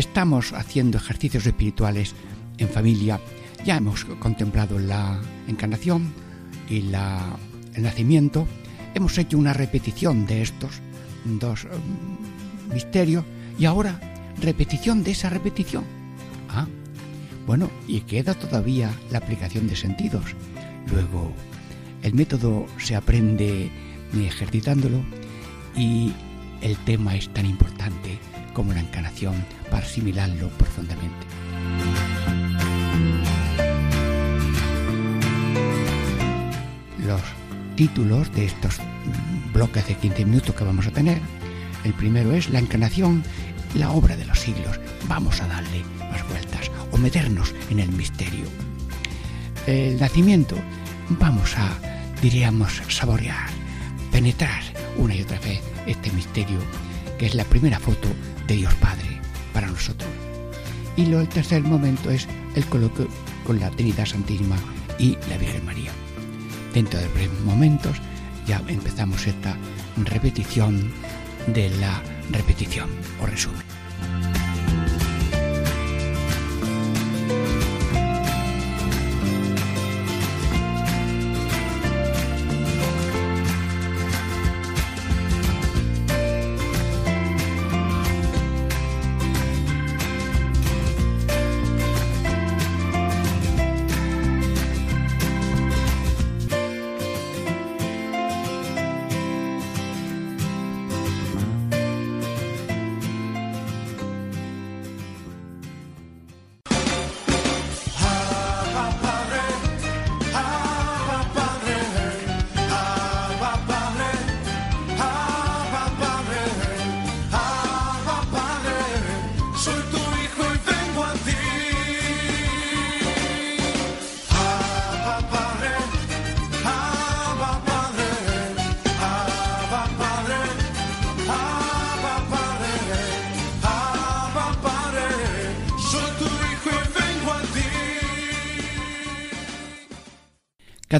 Estamos haciendo ejercicios espirituales en familia. Ya hemos contemplado la encarnación y el nacimiento. Hemos hecho una repetición de estos dos um, misterios y ahora repetición de esa repetición. Ah, bueno, y queda todavía la aplicación de sentidos. Luego, el método se aprende ejercitándolo y el tema es tan importante como la encarnación para asimilarlo profundamente. Los títulos de estos bloques de 15 minutos que vamos a tener, el primero es la encarnación, la obra de los siglos. Vamos a darle más vueltas o meternos en el misterio. El nacimiento, vamos a, diríamos, saborear, penetrar una y otra vez este misterio que es la primera foto de Dios Padre para nosotros. Y lo, el tercer momento es el coloquio con la Trinidad Santísima y la Virgen María. Dentro de breves momentos ya empezamos esta repetición de la repetición o resumen.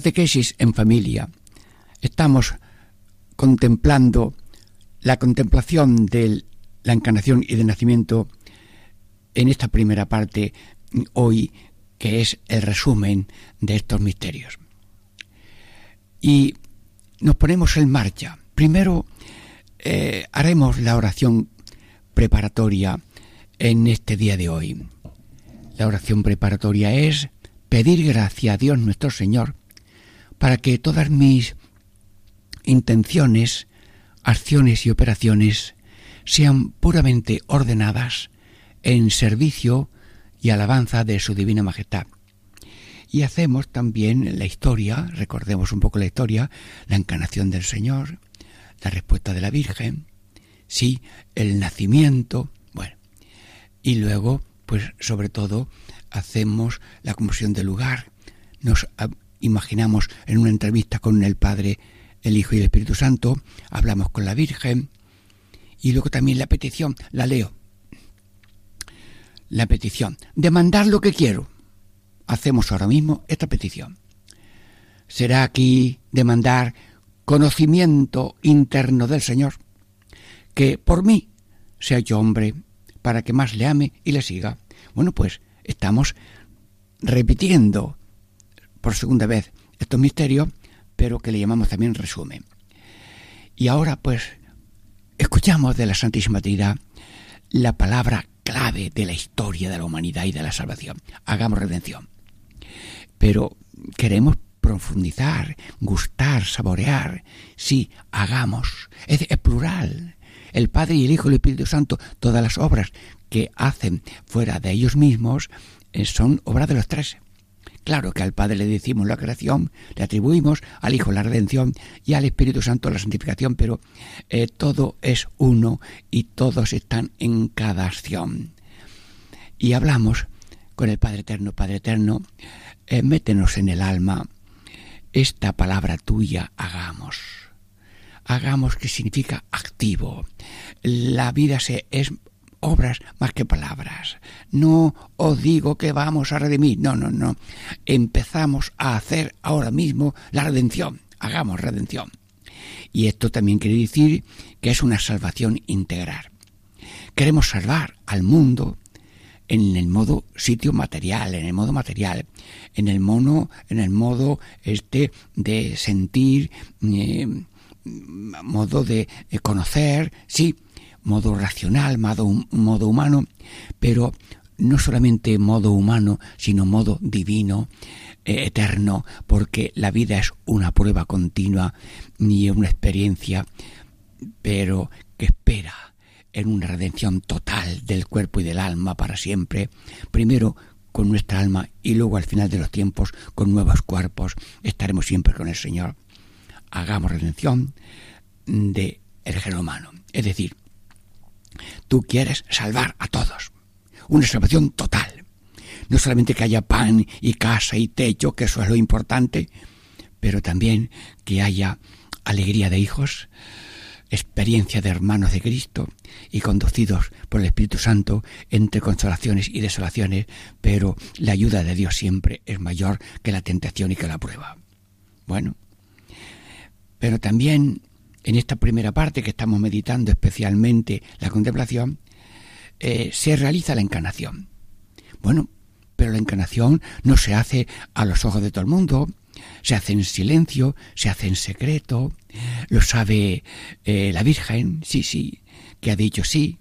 Catequesis en familia. Estamos contemplando la contemplación de la encarnación y del nacimiento en esta primera parte hoy, que es el resumen de estos misterios. Y nos ponemos en marcha. Primero eh, haremos la oración preparatoria en este día de hoy. La oración preparatoria es pedir gracia a Dios nuestro Señor para que todas mis intenciones, acciones y operaciones sean puramente ordenadas en servicio y alabanza de su divina majestad. Y hacemos también la historia, recordemos un poco la historia, la encarnación del Señor, la respuesta de la Virgen, sí, el nacimiento, bueno, y luego, pues sobre todo, hacemos la conversión del lugar, nos imaginamos en una entrevista con el Padre, el Hijo y el Espíritu Santo, hablamos con la Virgen y luego también la petición, la leo. La petición, demandar lo que quiero. Hacemos ahora mismo esta petición. Será aquí demandar conocimiento interno del Señor, que por mí sea yo hombre, para que más le ame y le siga. Bueno, pues estamos repitiendo por segunda vez estos misterios, pero que le llamamos también resumen. Y ahora pues escuchamos de la Santísima Trinidad la palabra clave de la historia de la humanidad y de la salvación. Hagamos redención. Pero queremos profundizar, gustar, saborear. Sí, hagamos. Es, es, plural. El Padre y el Hijo y el Espíritu Santo, todas las obras que hacen fuera de ellos mismos, eh, son obras de los tres. Claro que al Padre le decimos la creación, le atribuimos al Hijo la redención y al Espíritu Santo la santificación, pero eh, todo es uno y todos están en cada acción. y hablamos con el Padre Eterno, Padre Eterno, eh, métenos en el alma esta palabra tuya, hagamos. Hagamos que significa activo. La vida se, es obras más que palabras. No os digo que vamos a redimir, no, no, no. Empezamos a hacer ahora mismo la redención. Hagamos redención. Y esto también quiere decir que es una salvación integral. Queremos salvar al mundo en el modo sitio material, en el modo material, en el mono, en el modo este de sentir, eh, modo de conocer, sí, modo racional, modo, humano, pero no solamente modo humano, sino modo divino, eh, eterno, porque la vida es una prueba continua ni una experiencia, pero que espera en una redención total del cuerpo y del alma para siempre, primero con nuestra alma y luego al final de los tiempos con nuevos cuerpos. Estaremos siempre con el Señor. Hagamos redención de el género humano, es decir, Tú quieres salvar a todos. Una salvación total. No solamente que haya pan y casa y techo, que eso es lo importante, pero también que haya alegría de hijos, experiencia de hermanos de Cristo y conducidos por el Espíritu Santo entre consolaciones y desolaciones, pero la ayuda de Dios siempre es mayor que la tentación y que la prueba. Bueno, pero también en esta primera parte que estamos meditando especialmente la contemplación, eh, se realiza la encarnación. Bueno, pero la encarnación no se hace a los ojos de todo el mundo, se hace en silencio, se hace en secreto, lo sabe eh, la Virgen, sí, sí, que ha dicho sí,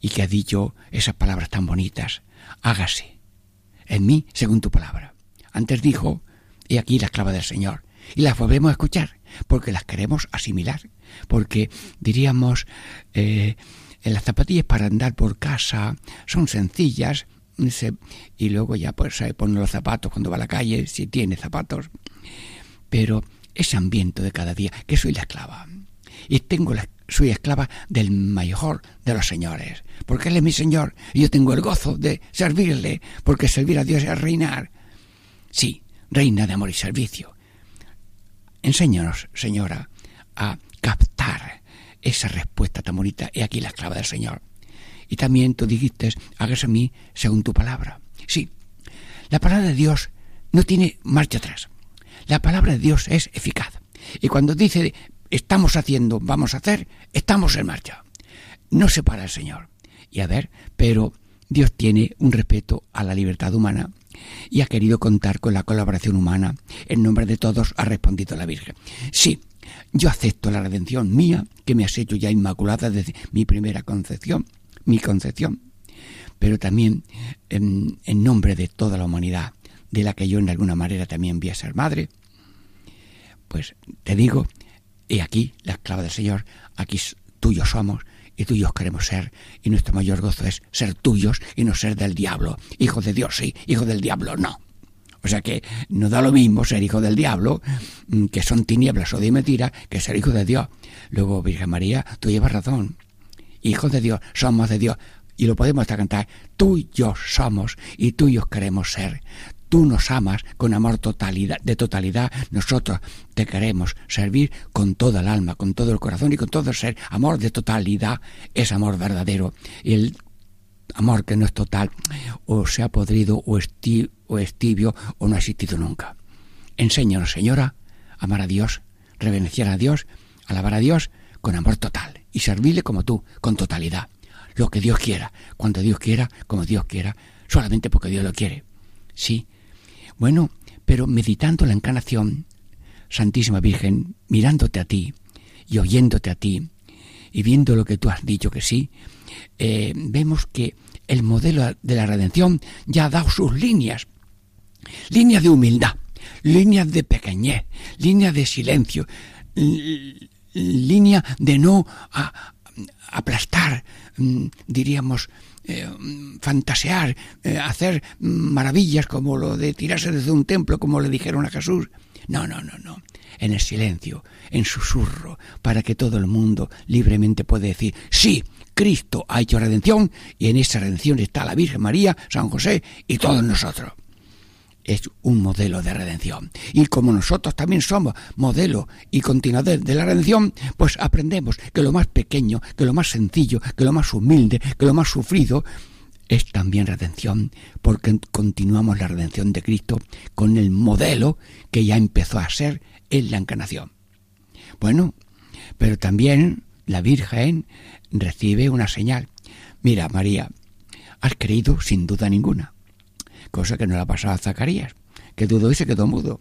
y que ha dicho esas palabras tan bonitas, hágase en mí según tu palabra. Antes dijo, he aquí la esclava del Señor, y las volvemos a escuchar porque las queremos asimilar, porque diríamos eh, las zapatillas para andar por casa son sencillas y luego ya pues se pone los zapatos cuando va a la calle si tiene zapatos, pero ese ambiente de cada día que soy la esclava y tengo la, soy esclava del mejor de los señores, porque él es mi señor y yo tengo el gozo de servirle, porque servir a Dios es reinar. Sí, reina de amor y servicio. Enséñanos, Señora, a captar esa respuesta tan bonita. He aquí la esclava del Señor. Y también tú dijiste, hágase a mí según tu palabra. Sí, la palabra de Dios no tiene marcha atrás. La palabra de Dios es eficaz. Y cuando dice, estamos haciendo, vamos a hacer, estamos en marcha. No se para el Señor. Y a ver, pero Dios tiene un respeto a la libertad humana y ha querido contar con la colaboración humana. En nombre de todos ha respondido la Virgen. Sí, yo acepto la redención mía, que me has hecho ya inmaculada desde mi primera concepción, mi concepción, pero también en, nombre de toda la humanidad, de la que yo en alguna manera también voy a ser madre, pues te digo, he aquí la esclava del Señor, aquí tuyos somos, y tuyos queremos ser, y nuestro mayor gozo es ser tuyos y no ser del diablo. Hijo de Dios, sí, hijo del diablo, no. O sea que no da lo mismo ser hijo del diablo, mm, que son tinieblas o de mentira, que ser hijo de Dios. Luego, Virgen María, tú llevas razón. Hijos de Dios, somos de Dios. Y lo podemos hasta cantar, tuyos somos y tuyos queremos ser tú nos amas con amor totalidad, de totalidad, nosotros te queremos servir con toda el alma, con todo el corazón y con todo el ser. Amor de totalidad es amor verdadero. Y el amor que no es total o se ha podrido o es, o tibio o no ha existido nunca. Enséñanos, Señora, amar a Dios, reverenciar a Dios, alabar a Dios con amor total y servirle como tú, con totalidad. Lo que Dios quiera, cuando Dios quiera, como Dios quiera, solamente porque Dios lo quiere. Sí, bueno, pero meditando la encarnación, Santísima Virgen, mirándote a ti y oyéndote a ti y viendo lo que tú has dicho que sí, eh, vemos que el modelo de la redención ya ha dado sus líneas, líneas de humildad, líneas de pequeñez, líneas de silencio, línea de no aplastar, mm, diríamos, eh, fantasear, eh, hacer maravillas como lo de tirarse desde un templo, como le dijeron a Jesús. No, no, no, no. En el silencio, en susurro, para que todo el mundo libremente pueda decir, sí, Cristo ha hecho redención y en esa redención está la Virgen María, San José y todos nosotros es un modelo de redención. Y como nosotros también somos modelo y continuador de la redención, pues aprendemos que lo más pequeño, que lo más sencillo, que lo más humilde, que lo más sufrido, es también redención, porque continuamos la redención de Cristo con el modelo que ya empezó a ser en la encarnación. Bueno, pero también la Virgen recibe una señal. Mira, María, has creído sin duda ninguna cosa que no le ha pasado a Zacarías, que dudó y se quedó mudo.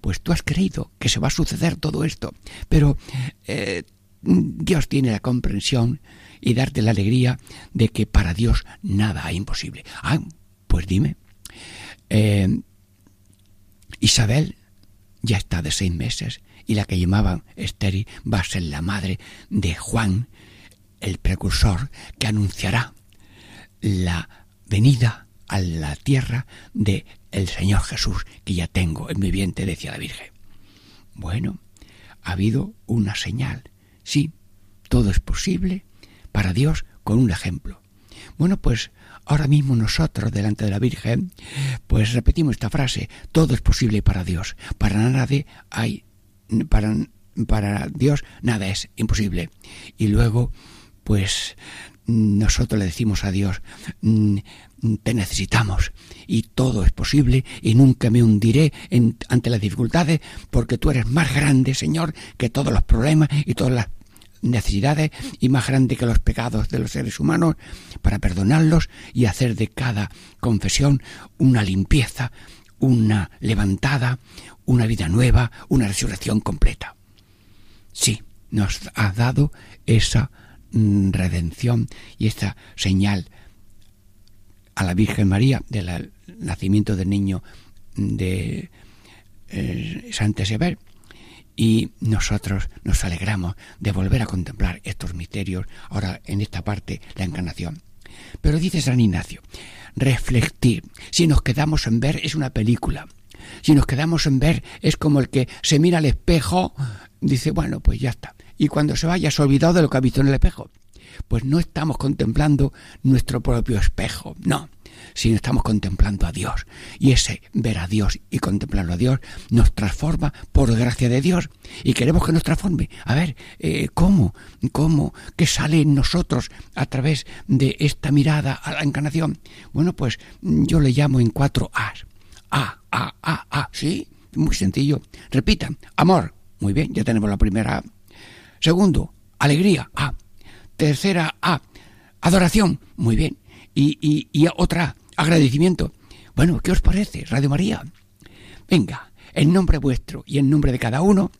Pues tú has creído que se va a suceder todo esto, pero eh, Dios tiene la comprensión y darte la alegría de que para Dios nada es imposible. Ah, pues dime. Eh, Isabel ya está de seis meses y la que llamaban estéril va a ser la madre de Juan, el precursor que anunciará la venida a la tierra de el Señor Jesús que ya tengo en mi vientre, decía la Virgen. Bueno, ha habido una señal. Sí, todo es posible para Dios con un ejemplo. Bueno, pues ahora mismo nosotros delante de la Virgen, pues repetimos esta frase, todo es posible para Dios. Para nadie hay para para Dios nada es imposible. Y luego pues nosotros le decimos a Dios, mm, te necesitamos y todo es posible y nunca me hundiré ante las dificultades porque tú eres más grande, Señor, que todos los problemas y todas las necesidades y más grande que los pecados de los seres humanos para perdonarlos y hacer de cada confesión una limpieza, una levantada, una vida nueva, una resurrección completa. Sí, nos ha dado esa mm, redención y esta señal a la Virgen María del nacimiento del niño de eh, Santa Isabel y nosotros nos alegramos de volver a contemplar estos misterios ahora en esta parte la encarnación. Pero dice San Ignacio, reflectir, si nos quedamos en ver es una película, si nos quedamos en ver es como el que se mira al espejo, dice, bueno, pues ya está. Y cuando se vaya se ha olvidado de lo que ha visto en el espejo pues no estamos contemplando nuestro propio espejo, no, sino estamos contemplando a Dios. Y ese ver a Dios y contemplarlo a Dios nos transforma por gracia de Dios y queremos que nos transforme. A ver, eh, ¿cómo? ¿Cómo? ¿Qué sale en nosotros a través de esta mirada a la encarnación? Bueno, pues yo le llamo en cuatro A's. A, A, A, A, ¿sí? Muy sencillo. Repita, amor. Muy bien, ya tenemos la primera A. Segundo, alegría. A. Tercera A, adoración. Muy bien. Y, y, otra, agradecimiento. Bueno, ¿qué os parece, Radio María? Venga, en nombre vuestro y en nombre de cada uno,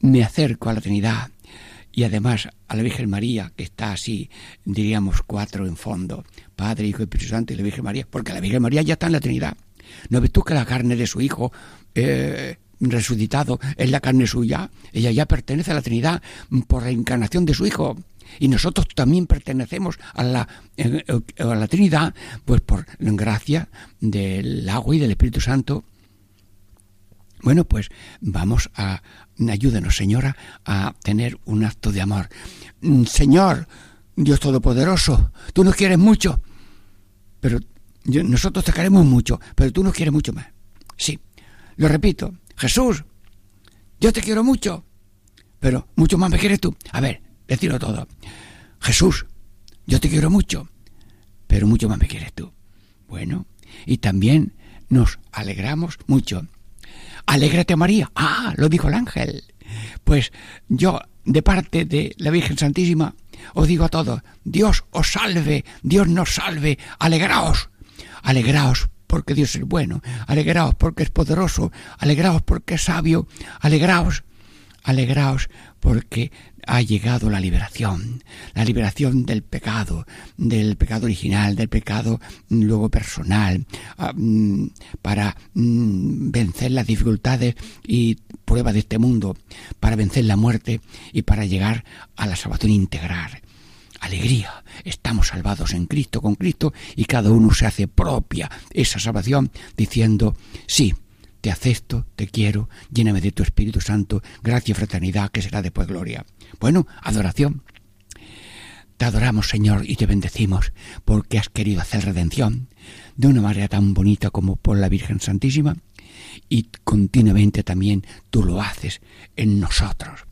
me acerco a la Trinidad y además a la Virgen María, que está así, diríamos cuatro en fondo, Padre, Hijo y Espíritu Santo y la Virgen María, porque la Virgen María ya está en la Trinidad. ¿No ves tú que la carne de su Hijo eh, resucitado es la carne suya? Ella ya pertenece a la Trinidad por la encarnación de su Hijo y nosotros también pertenecemos a la, a la Trinidad, pues por gracia del agua y del Espíritu Santo. Bueno, pues vamos a, ayúdenos, Señora, a tener un acto de amor. Mm, Señor, Dios Todopoderoso, tú nos quieres mucho, pero nosotros te queremos mucho, pero tú nos quieres mucho más. Sí, lo repito, Jesús, yo te quiero mucho, pero mucho más me quieres tú. A ver, decirlo todo. Jesús, yo te quiero mucho, pero mucho más me quieres tú. Bueno, y también nos alegramos mucho. Alégrate María. Ah, lo dijo el ángel. Pues yo, de parte de la Virgen Santísima, os digo a todos, Dios os salve, Dios nos salve, alegraos, alegraos porque Dios es bueno, alegraos porque es poderoso, alegraos porque es sabio, alegraos, alegraos porque ha llegado la liberación, la liberación del pecado, del pecado original, del pecado mm, luego personal, ah, mm, para mm, vencer las dificultades y pruebas de este mundo, para vencer la muerte y para llegar a la salvación integral. alegría. Estamos salvados en Cristo, con Cristo, y cada uno se hace propia esa salvación diciendo, sí, te acepto, te quiero, lléname de tu Espíritu Santo, gracia y fraternidad, que será después gloria. Bueno, adoración. Te adoramos, Señor, y te bendecimos, porque has querido hacer redención de una manera tan bonita como por la Virgen Santísima, y continuamente también tú lo haces en nosotros,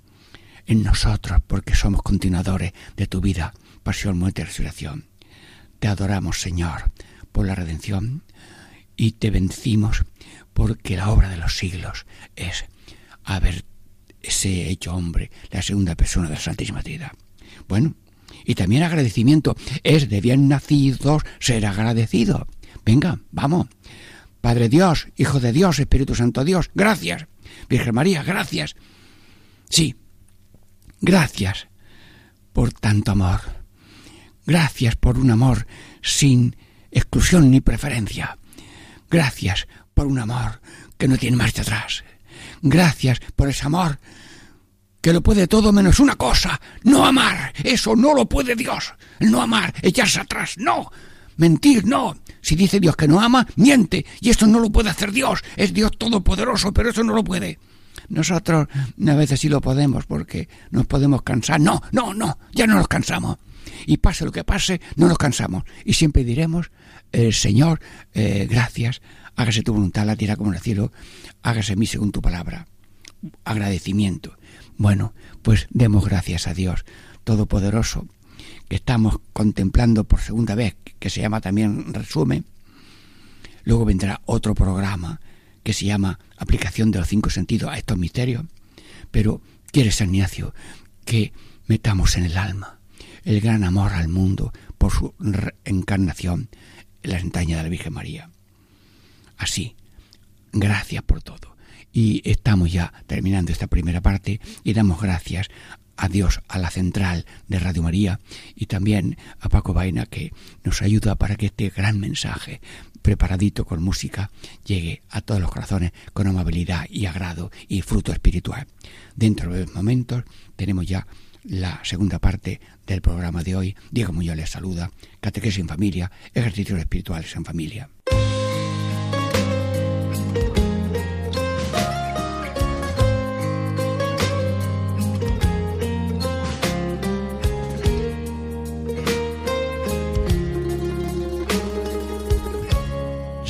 en nosotros, porque somos continuadores de tu vida, pasión, muerte y resurrección. Te adoramos, Señor, por la redención, y te bendecimos porque la obra de los siglos es haberse hecho hombre, la segunda persona de la Santísima Trinidad. Bueno, y también agradecimiento es de bien nacidos ser agradecido. Venga, vamos. Padre Dios, Hijo de Dios, Espíritu Santo Dios, gracias. Virgen María, gracias. Sí, gracias por tanto amor. Gracias por un amor sin exclusión ni preferencia. Gracias por un amor que no tiene marcha atrás. Gracias por ese amor que lo puede todo menos una cosa, no amar. Eso no lo puede Dios. no amar, echarse atrás, no. Mentir, no. Si dice Dios que no ama, miente. Y esto no lo puede hacer Dios. Es Dios todopoderoso, pero eso no lo puede. Nosotros a veces sí lo podemos porque nos podemos cansar. No, no, no, ya no nos cansamos. Y pase lo que pase, no nos cansamos. Y siempre diremos, eh, Señor, eh, gracias, hágase tu voluntad, la tierra como en el cielo, hágase mí según tu palabra. Agradecimiento. Bueno, pues demos gracias a Dios Todopoderoso, que estamos contemplando por segunda vez, que se llama también resumen. Luego vendrá otro programa que se llama aplicación de los cinco sentidos a estos misterios. Pero quiere San Ignacio que metamos en el alma el gran amor al mundo por su encarnación en la entraña de la Virgen María así. Gracias por todo. Y estamos ya terminando esta primera parte y damos gracias a Dios, a la central de Radio María y también a Paco Vaina que nos ayuda para que este gran mensaje preparadito con música llegue a todos los corazones con amabilidad y agrado y fruto espiritual. Dentro de los momentos tenemos ya la segunda parte del programa de hoy. Diego Muñoz les saluda. Catequesis en familia, ejercicios espirituales en familia.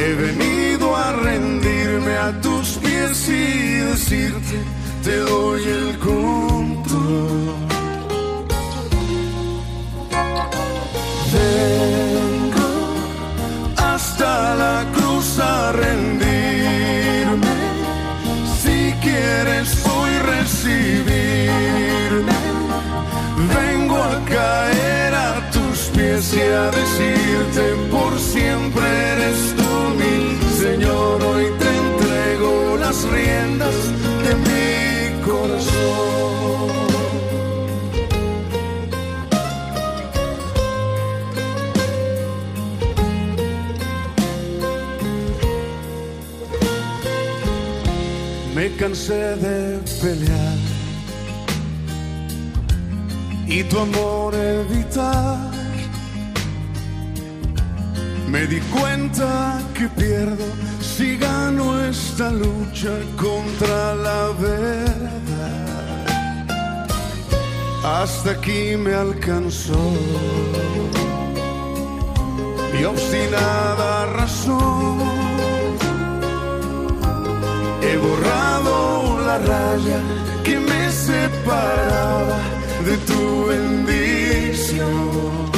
He venido a rendirme a tus pies y decirte, te doy el control. Vengo hasta la cruz a rendirme. Si quieres hoy recibirme, vengo a caer a tus pies y a decirte por siempre eres las riendas de mi corazón. Me cansé de pelear y tu amor evitar me di cuenta que pierdo si gano esta lucha contra la verdad. Hasta aquí me alcanzó mi obstinada razón. He borrado la raya que me separaba de tu bendición.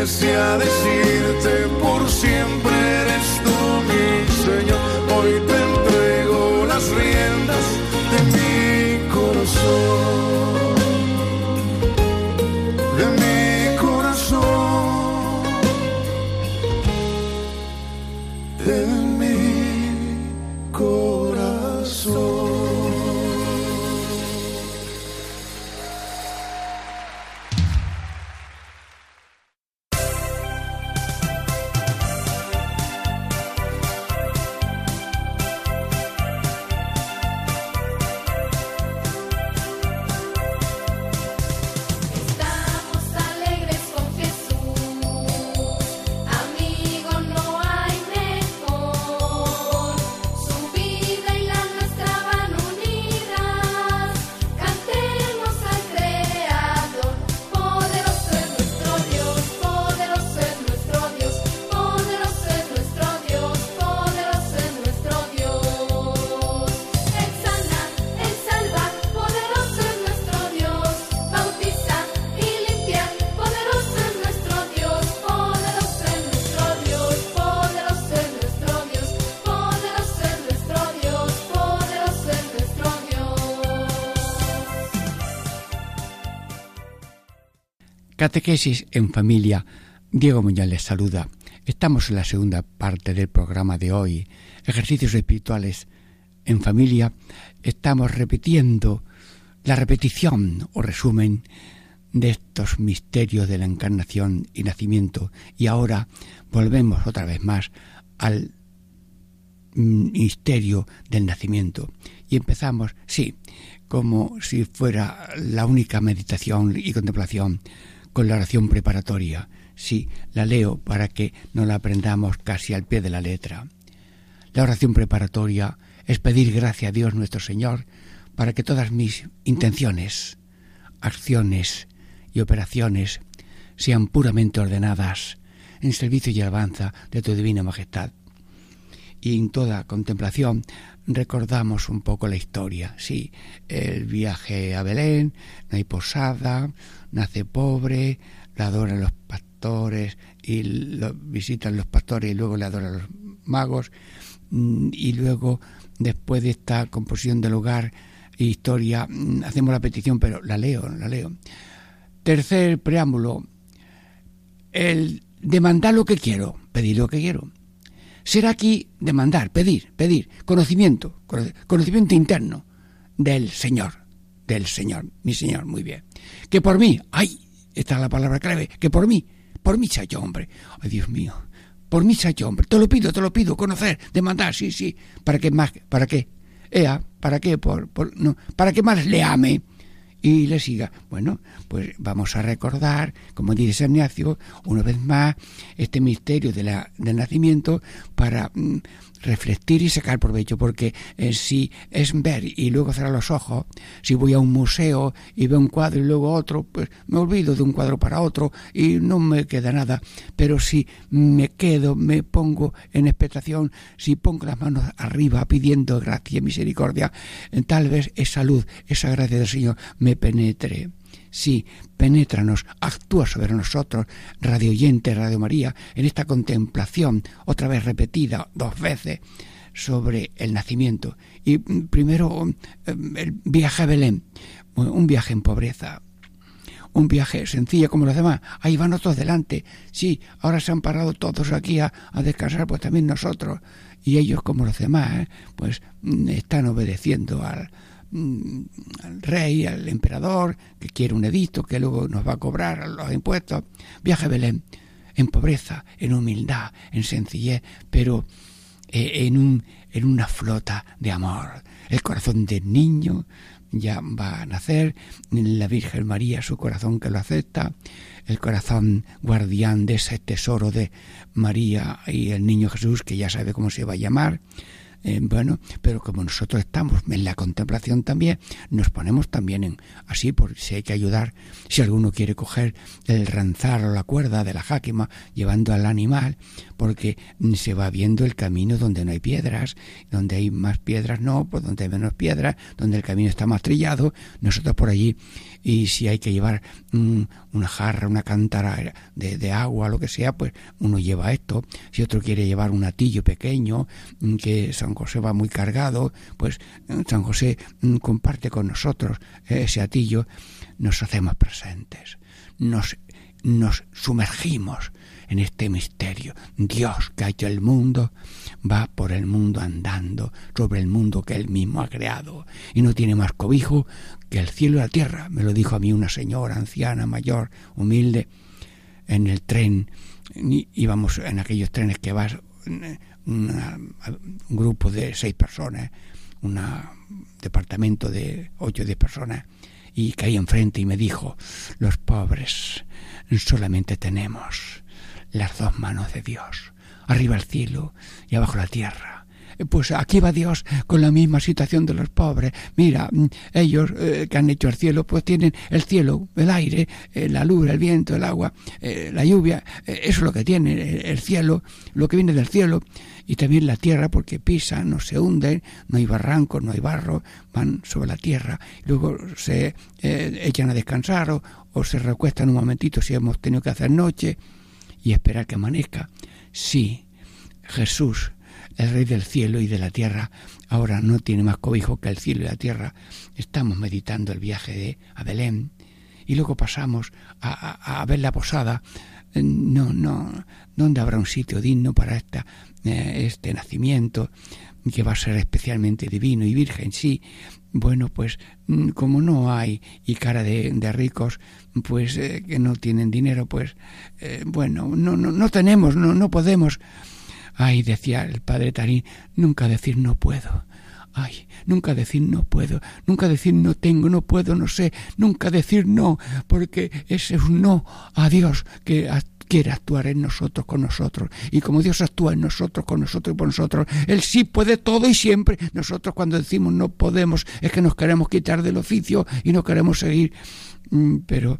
a decirte por siempre eres tú mi Señor hoy te entrego las riendas de mi corazón, Catequesis en familia. Diego Muñoz les saluda. Estamos en la segunda parte del programa de hoy. Ejercicios espirituales en familia. Estamos repitiendo la repetición o resumen de estos misterios de la encarnación y nacimiento. Y ahora volvemos otra vez más al misterio del nacimiento. Y empezamos, sí, como si fuera la única meditación y contemplación con la oración preparatoria. Sí, la leo para que no la aprendamos casi al pie de la letra. La oración preparatoria es pedir gracia a Dios nuestro Señor para que todas mis intenciones, acciones y operaciones sean puramente ordenadas en servicio y alabanza de tu divina majestad. Y en toda contemplación recordamos un poco la historia. Sí, el viaje a Belén, no hay posada, nace pobre, la adoran los pastores y lo visitan los pastores y luego le adoran los magos. Mm, y luego, después de esta composición del hogar e historia, mm, hacemos la petición, pero la leo, la leo. Tercer preámbulo, el demandar lo que quiero, pedir lo que quiero. Será aquí demandar, pedir, pedir, conocimiento, conocimiento interno del Señor, del Señor, mi Señor, muy bien. Que por mí, ay, esta es la palabra clave, que por mí, por mí se hecho hombre. Ay, Dios mío, por mí se hecho hombre. Te lo pido, te lo pido, conocer, demandar, sí, sí. ¿Para qué más? ¿Para qué? Ea, ¿para qué? Por, por, no, ¿Para qué más le ame? Y le siga. Bueno, pues vamos a recordar, como dice Ignacio, una vez más, este misterio de la, del nacimiento para mm, reflectir y sacar provecho, porque eh, si es ver y luego cerrar los ojos, si voy a un museo y veo un cuadro y luego otro, pues me olvido de un cuadro para otro y no me queda nada. Pero si me quedo, me pongo en expectación, si pongo las manos arriba pidiendo gracia y misericordia, tal vez esa luz, esa gracia del Señor me penetre. Sí, penétranos, actúa sobre nosotros, Radio Oyente, Radio María, en esta contemplación, otra vez repetida dos veces, sobre el nacimiento. Y mm, primero mm, el viaje a Belén, un viaje en pobreza, un viaje sencillo como los demás. Ahí van otros delante. Sí, ahora se han parado todos aquí a, descansar, pues también nosotros. Y ellos como los demás, ¿eh? pues mm, están obedeciendo al, al rey, al emperador, que quiere un edicto, que luego nos va a cobrar los impuestos. Viaje a Belén en pobreza, en humildad, en sencillez, pero eh, en, un, en una flota de amor. El corazón del niño ya va a nacer, la Virgen María, su corazón que lo acepta, el corazón guardián de ese tesoro de María y el niño Jesús, que ya sabe cómo se va a llamar, Eh, bueno, pero como nosotros estamos en la contemplación también, nos ponemos también en así, por si hay que ayudar, si alguno quiere coger el ranzar o la cuerda de la jáquima llevando al animal, porque se va viendo el camino donde no hay piedras, donde hay más piedras no, pues donde hay menos piedras, donde el camino está más trillado, nosotros por allí, y si hay que llevar mm, una jarra, una cántara de, agua, lo que sea, pues uno lleva esto, si otro quiere llevar un atillo pequeño, mm, que San José va muy cargado, pues mm, San José comparte con nosotros ese atillo, nos hacemos presentes, nos, nos sumergimos en este misterio. Dios que ha hecho el mundo va por el mundo andando sobre el mundo que él mismo ha creado y no tiene más cobijo que el cielo y la tierra. Me lo dijo a mí una señora anciana, mayor, humilde, en el tren. Íbamos en aquellos trenes que vas un grupo de seis personas, un departamento de ocho o diez personas, y caí enfrente y me dijo, los pobres solamente tenemos las dos manos de Dios, arriba el cielo y abajo la tierra. Eh, pues aquí va Dios con la misma situación de los pobres. Mira, mm, ellos eh, que han hecho el cielo, pues tienen el cielo, el aire, eh, la luz, el viento, el agua, la lluvia. eso es lo que tiene el cielo, lo que viene del cielo. Y también la tierra, porque pisan, no se hunden, no hay barrancos, no hay barro, van sobre la tierra. Luego se echan a descansar o se recuestan un momentito si hemos tenido que hacer noche y esperar que amanezca. Sí, Jesús, el Rey del cielo y de la tierra, ahora no tiene más cobijo que el cielo y la tierra. Estamos meditando el viaje de a Belén y luego pasamos a, ver la posada. No, no, ¿dónde habrá un sitio digno para esta, eh, este nacimiento que va a ser especialmente divino y virgen? Sí, bueno, pues mm, como no hay y cara de, ricos, pues eh, que no tienen dinero, pues eh, bueno, no, no, no tenemos, no, no podemos. Ay, decía el padre Tarín, nunca decir no puedo. Ay, nunca decir no puedo, nunca decir no tengo, no puedo, no sé, nunca decir no, porque ese es un no a Dios que quiere actuar en nosotros, con nosotros. Y como Dios actúa en nosotros, con nosotros y por nosotros, Él sí puede todo y siempre. Nosotros cuando decimos no podemos es que nos queremos quitar del oficio y no queremos seguir mm, pero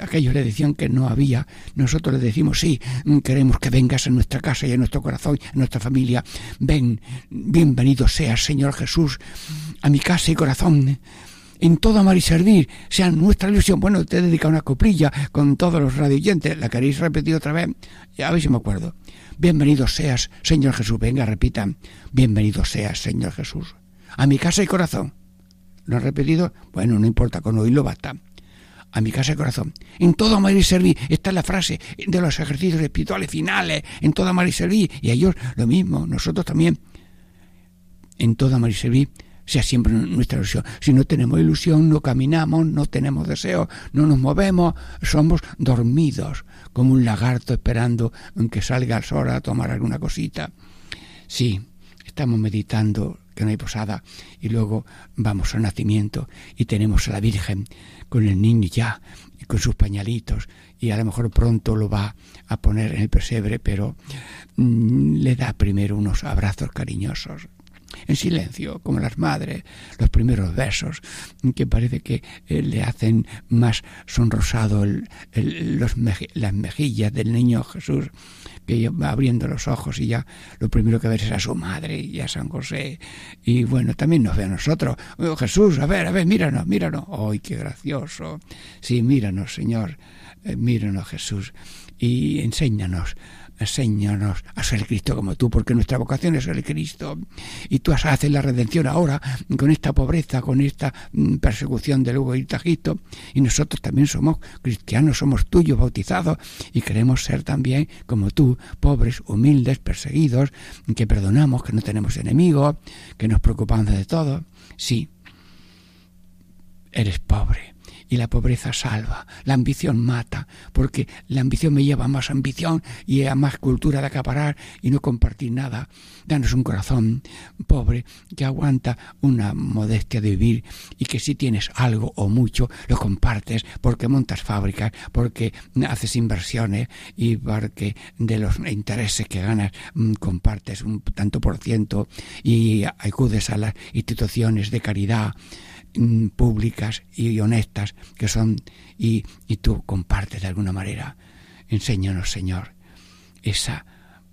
aquellos le decían que no había, nosotros le decimos sí, mm, queremos que vengas en nuestra casa y en nuestro corazón, en nuestra familia, ven, bienvenido seas Señor Jesús a mi casa y corazón, en todo amar y servir, sea nuestra ilusión. Bueno, te he dedicado una coplilla con todos los radioyentes, ¿la queréis repetir otra vez? A ver si me acuerdo. Bienvenido seas, Señor Jesús. Venga, repitan. Bienvenido seas, Señor Jesús. A mi casa y corazón. ¿Lo han repetido? Bueno, no importa, con oírlo basta. A mi casa y corazón. En todo amar y servir. Esta es la frase de los ejercicios espirituales finales. En todo amar y servir. Y a ellos lo mismo. Nosotros también. En todo amar y servir sea siempre nuestra ilusión. Si no tenemos ilusión, no caminamos, no tenemos deseo, no nos movemos, somos dormidos, como un lagarto esperando que salga el sol a tomar alguna cosita. Sí, estamos meditando que no hay posada y luego vamos al nacimiento y tenemos a la Virgen con el niño ya, con sus pañalitos y a lo mejor pronto lo va a poner en el pesebre, pero mm, le da primero unos abrazos cariñosos en silencio, como las madres, los primeros besos, que parece que eh, le hacen más sonrosado las mejillas del niño Jesús, que va abriendo los ojos y ya lo primero que ve es a su madre y a San José. Y bueno, también nos ve a nosotros. Oh, Jesús, a ver, a ver, míranos, míranos. ¡Ay, qué gracioso! Sí, míranos, Señor, eh, míranos, Jesús, y enséñanos enséñanos a ser Cristo como tú, porque nuestra vocación es ser Cristo. Y tú haces la redención ahora con esta pobreza, con esta mm, persecución de luego ir a. Y nosotros también somos cristianos, somos tuyos, bautizados, y queremos ser también como tú, pobres, humildes, perseguidos, que perdonamos, que no tenemos enemigos, que nos preocupamos de todo. Sí, eres pobre y la pobreza salva. La ambición mata, porque la ambición me lleva a más ambición y a más cultura de acaparar y no compartir nada. Danos un corazón pobre que aguanta una modestia de vivir y que si tienes algo o mucho lo compartes porque montas fábricas, porque haces inversiones y porque de los intereses que ganas mm, compartes un tanto por ciento y acudes a las instituciones de caridad públicas y honestas que son y, y tú compartes de alguna manera. Enséñanos, Señor, esa,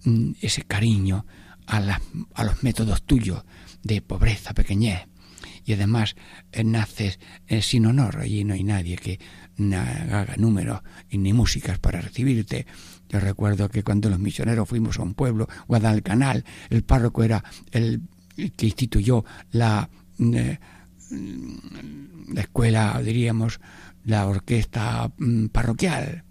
mm, ese cariño a, a los métodos tuyos de pobreza, pequeñez. Y además eh, naces eh, sin honor, allí no hay nadie que haga números ni músicas para recibirte. Yo recuerdo que cuando los misioneros fuimos a un pueblo, Guadalcanal, el párroco era el que instituyó la eh, la escuela, diríamos, la orquesta mm, parroquial.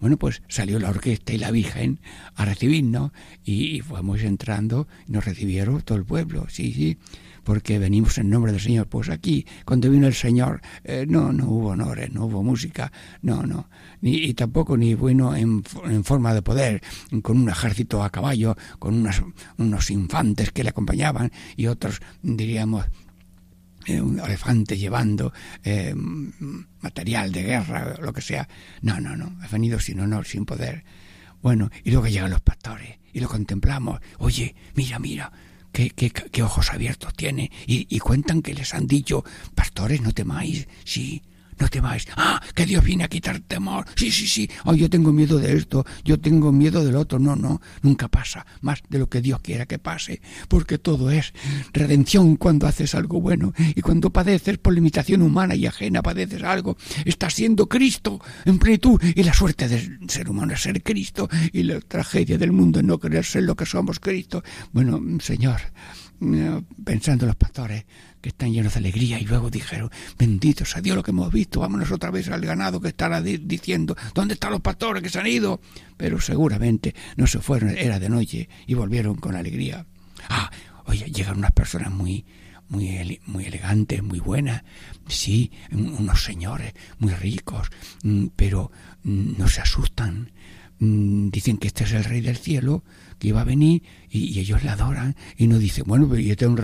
Bueno, pues salió la orquesta y la Virgen a recibirnos y, fuimos entrando y nos recibieron todo el pueblo, sí, sí, porque venimos en nombre del Señor. Pues aquí, cuando vino el Señor, eh, no, no hubo honores, no hubo música, no, no, ni, y tampoco ni bueno en, en, forma de poder, con un ejército a caballo, con unas, unos infantes que le acompañaban y otros, diríamos, eh, un elefante llevando eh, material de guerra, lo que sea. No, no, no. Ha venido sin honor, sin poder. Bueno, y luego llegan los pastores y lo contemplamos. Oye, mira, mira, qué, qué, qué ojos abiertos tiene. Y, y, cuentan que les han dicho, pastores, no temáis. Sí, no temáis. Ah, que Dios viene a quitar temor. Sí, sí, sí. Oh, yo tengo miedo de esto, yo tengo miedo del otro. No, no, nunca pasa más de lo que Dios quiera que pase, porque todo es redención cuando haces algo bueno y cuando padeces por limitación humana y ajena, padeces algo, estás siendo Cristo en plenitud y la suerte del ser humano es ser Cristo y la tragedia del mundo es no querer ser lo que somos Cristo. Bueno, Señor, eh, pensando en los pastores, que están llenos de alegría y luego dijeron, bendito sea Dios lo que hemos visto, vámonos otra vez al ganado que estará diciendo, ¿dónde están los pastores que se han ido? Pero seguramente no se fueron, era de noche y volvieron con alegría. Ah, oye, llegan unas personas muy, muy, muy elegantes, muy buenas, sí, unos señores muy ricos, mm, pero mm, no se asustan. Mm, dicen que este es el rey del cielo, que iba a venir y, ellos le adoran y no dicen, bueno, pero yo tengo un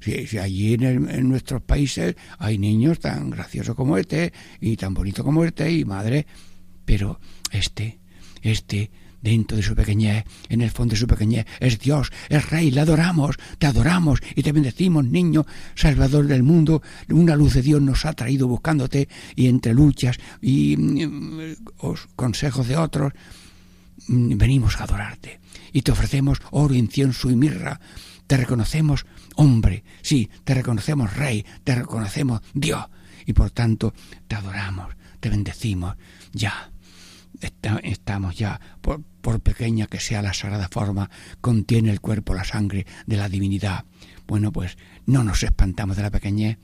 si, allí en, nuestros países hay niños tan graciosos como este y tan bonitos como este y madre, pero este, este, dentro de su pequeñez, en el fondo de su pequeñez, es Dios, es Rey, le adoramos, te adoramos y te bendecimos, niño, Salvador del mundo, una luz de Dios nos ha traído buscándote y entre luchas y mm, consejos de otros, mm, venimos a adorarte. Y te ofrecemos oro, incienso y mirra, te reconocemos hombre, sí, te reconocemos rey, te reconocemos Dios y por tanto te adoramos, te bendecimos, ya. estamos ya, por, por pequeña que sea la sagrada forma, contiene el cuerpo la sangre de la divinidad. Bueno, pues no nos espantamos de la pequeñez,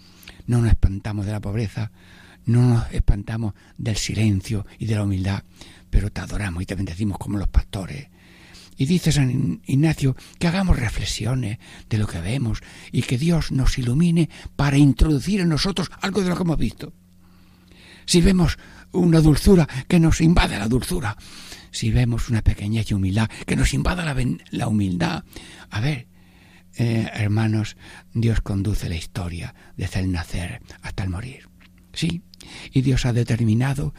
no nos espantamos de la pobreza, no nos espantamos del silencio y de la humildad, pero te adoramos y te bendecimos como los pastores, y dice San Ignacio que hagamos reflexiones de lo que vemos y que Dios nos ilumine para introducir en nosotros algo de lo que hemos visto. Si vemos una dulzura, que nos invade la dulzura. Si vemos una pequeñez humildad, que nos invada la, humildad. A ver, eh, hermanos, Dios conduce la historia desde el nacer hasta el morir. Sí, y Dios ha determinado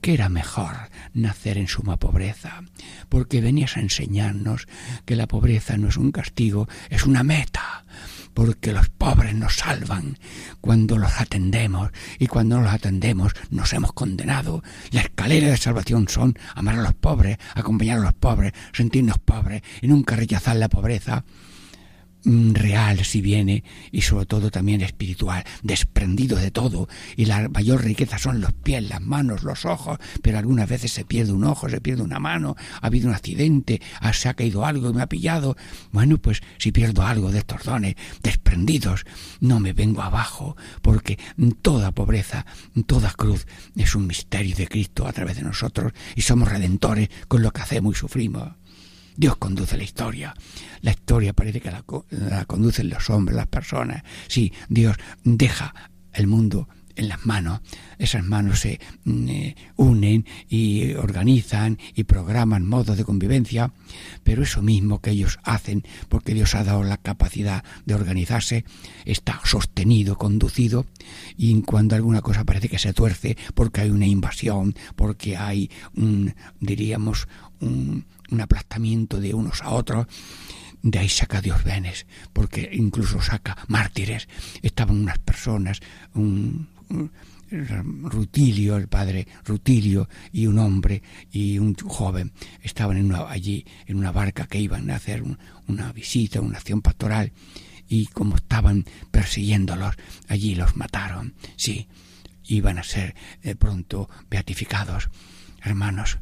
que era mejor nacer en suma pobreza, porque venías a enseñarnos que la pobreza no es un castigo, es una meta, porque los pobres nos salvan cuando los atendemos y cuando no los atendemos nos hemos condenado. La escalera de salvación son amar a los pobres, acompañar a los pobres, sentirnos pobres y nunca rechazar la pobreza real si viene y sobre todo también espiritual, desprendido de todo y la mayor riqueza son los pies, las manos, los ojos, pero algunas veces se pierde un ojo, se pierde una mano, ha habido un accidente, se ha caído algo y me ha pillado. Bueno, pues si pierdo algo de estos dones desprendidos, no me vengo abajo, porque toda pobreza, toda cruz es un misterio de Cristo a través de nosotros y somos redentores con lo que hacemos y sufrimos. Dios conduce la historia. La historia parece que la, conducen los hombres, las personas. Sí, Dios deja el mundo en las manos. Esas manos se mm, eh, unen y organizan y programan modos de convivencia, pero eso mismo que ellos hacen, porque Dios ha dado la capacidad de organizarse, está sostenido, conducido, y cuando alguna cosa parece que se tuerce, porque hay una invasión, porque hay un, diríamos, un, un aplastamiento de unos a otros, de ahí saca Dios venes, porque incluso saca mártires. Estaban unas personas, un, Rutilio, el padre Rutilio, y un hombre y un joven estaban en allí en una barca que iban a hacer una visita, una acción pastoral, y como estaban persiguiéndolos, allí los mataron. Sí, iban a ser eh, pronto beatificados. Hermanos,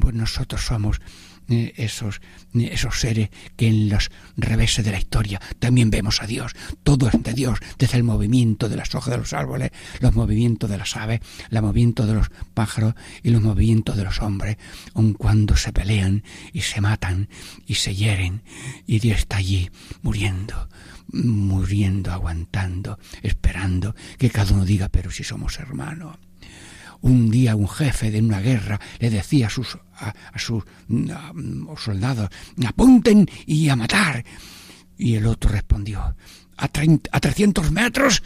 pues nosotros somos eh, esos, eh, esos seres que en los reveses de la historia también vemos a Dios. Todo es de Dios, desde el movimiento de las hojas de los árboles, los movimientos de las aves, los movimientos de los pájaros y los movimientos de los hombres, aun cuando se pelean y se matan y se hieren, y Dios está allí muriendo muriendo, aguantando, esperando que cada uno diga, pero si somos hermanos. Un día un jefe de una guerra le decía a sus, sus soldados, apunten y a matar. Y el otro respondió, a, a 300 metros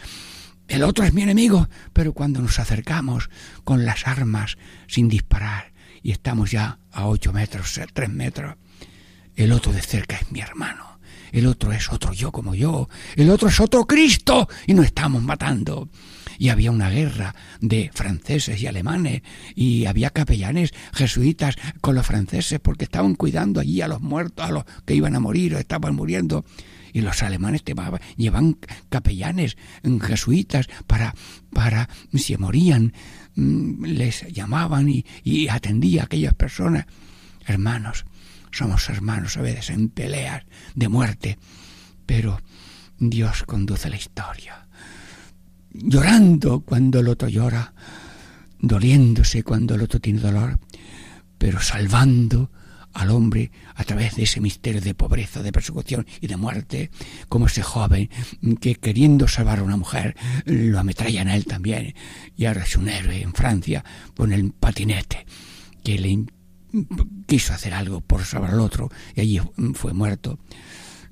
el otro es mi enemigo, pero cuando nos acercamos con las armas sin disparar y estamos ya a ocho metros, tres metros, el otro de cerca es mi hermano, el otro es otro yo como yo, el otro es otro Cristo y nos estamos matando y había una guerra de franceses y alemanes y había capellanes jesuitas con los franceses porque estaban cuidando allí a los muertos, a los que iban a morir o estaban muriendo y los alemanes llevan capellanes jesuitas para, para si morían, mm, les llamaban y, y atendía a aquellas personas. Hermanos, somos hermanos a veces en peleas de muerte, pero Dios conduce la historia llorando cuando el otro llora, doliéndose cuando el otro tiene dolor, pero salvando al hombre a través de ese misterio de pobreza, de persecución y de muerte, como ese joven que queriendo salvar a una mujer lo ametrallan a él también, y ahora es un héroe en Francia con el patinete que le quiso hacer algo por salvar al otro y allí fue muerto.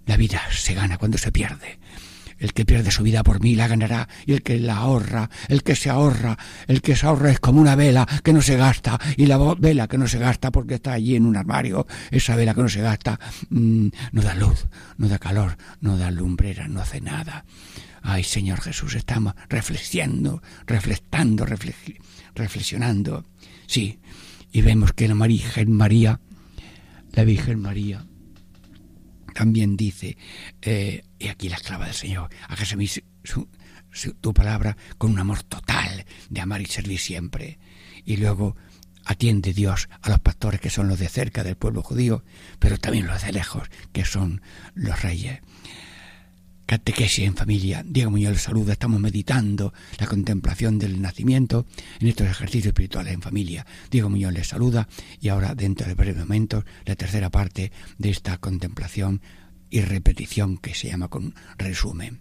La vida se gana cuando se pierde. El que pierde su vida por mí la ganará, y el que la ahorra, el que se ahorra, el que se ahorra es como una vela que no se gasta, y la vela que no se gasta porque está allí en un armario, esa vela que no se gasta mm, no da luz, no da calor, no da lumbrera, no hace nada. Ay, Señor Jesús, estamos reflexionando, reflectando, reflexionando. Sí, y vemos que la Virgen María, la Virgen María, también dice, eh, y aquí la esclava del Señor, hágase tu palabra con un amor total de amar y servir siempre. Y luego atiende Dios a los pastores que son los de cerca del pueblo judío, pero también los de lejos, que son los reyes. Catequesis en familia. Diego Muñoz saluda. Estamos meditando la contemplación del nacimiento en estos ejercicios espirituales en familia. Diego Muñoz les saluda y ahora, dentro de breves momentos, la tercera parte de esta contemplación y repetición que se llama con resumen.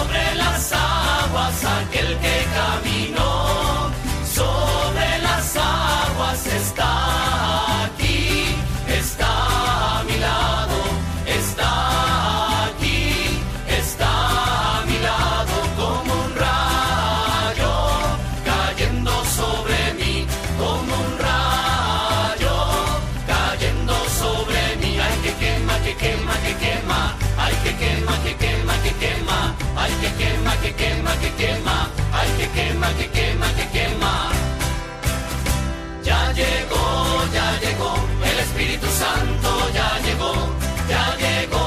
quema, que quema, ay que quema, que quema, que quema. Ya llegó, ya llegó, el Espíritu Santo ya llegó, ya llegó,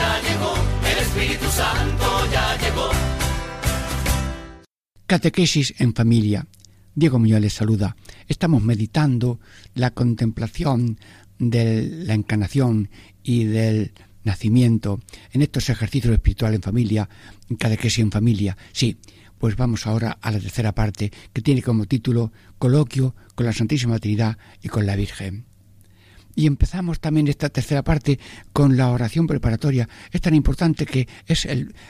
ya llegó, el Espíritu Santo ya llegó. Catequesis en familia. Diego Muñoz les saluda. Estamos meditando la contemplación de la encarnación y del nacimiento en estos ejercicios espirituales en familia, catequesis en familia. Sí, pues vamos ahora a la tercera parte que tiene como título Coloquio con la Santísima Trinidad y con la Virgen. Y empezamos también esta tercera parte con la oración preparatoria. Es tan importante que es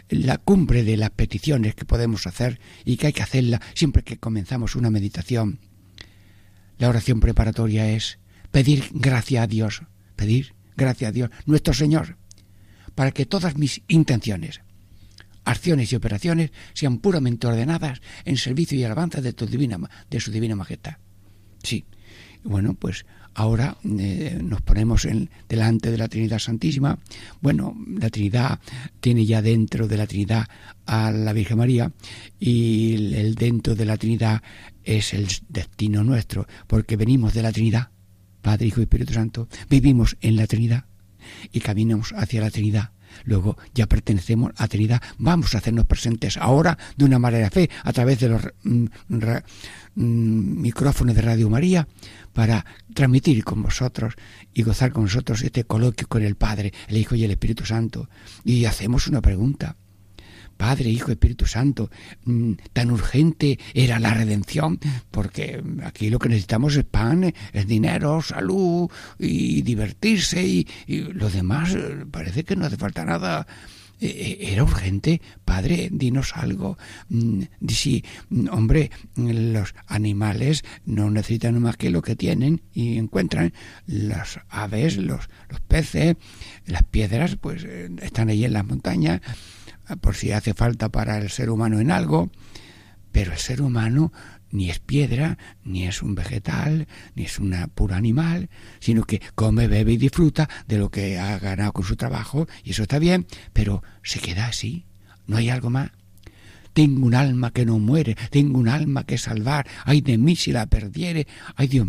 la cumbre de las peticiones que podemos hacer y que hay que hacerla siempre que comenzamos una meditación. La oración preparatoria es pedir gracia a Dios, pedir gracia a Dios, nuestro Señor, para que todas mis intenciones, acciones y operaciones sean puramente ordenadas en servicio y alabanza de, tu divina, de su divina majestad. Sí, bueno, pues ahora eh, nos ponemos en, delante de la Trinidad Santísima. Bueno, la Trinidad tiene ya dentro de la Trinidad a la Virgen María y el dentro de la Trinidad es el destino nuestro, porque venimos de la Trinidad, Padre, Hijo y Espíritu Santo, vivimos en la Trinidad y caminamos hacia la Trinidad. Luego ya pertenecemos a Trinidad, vamos a hacernos presentes ahora de una manera fe a través de los mm, mm, micrófonos de Radio María para transmitir con vosotros y gozar con nosotros este coloquio con el Padre, el Hijo y el Espíritu Santo. Y hacemos una pregunta. Padre, Hijo, Espíritu Santo, mm, tan urgente era la redención, porque aquí lo que necesitamos es pan, es dinero, salud y divertirse y, lo demás eh, parece que no hace falta nada. E, e, era urgente, padre, dinos algo. Mm, si, mm, hombre, los animales no necesitan más que lo que tienen y encuentran. Las aves, los, los peces, las piedras, pues eh, están ahí en las montañas por si hace falta para el ser humano en algo, pero el ser humano ni es piedra, ni es un vegetal, ni es un puro animal, sino que come, bebe y disfruta de lo que ha ganado con su trabajo, y eso está bien, pero se queda así, no hay algo más. Tengo un alma que no muere, tengo un alma que salvar, ay de mí si la perdiere, ay Dios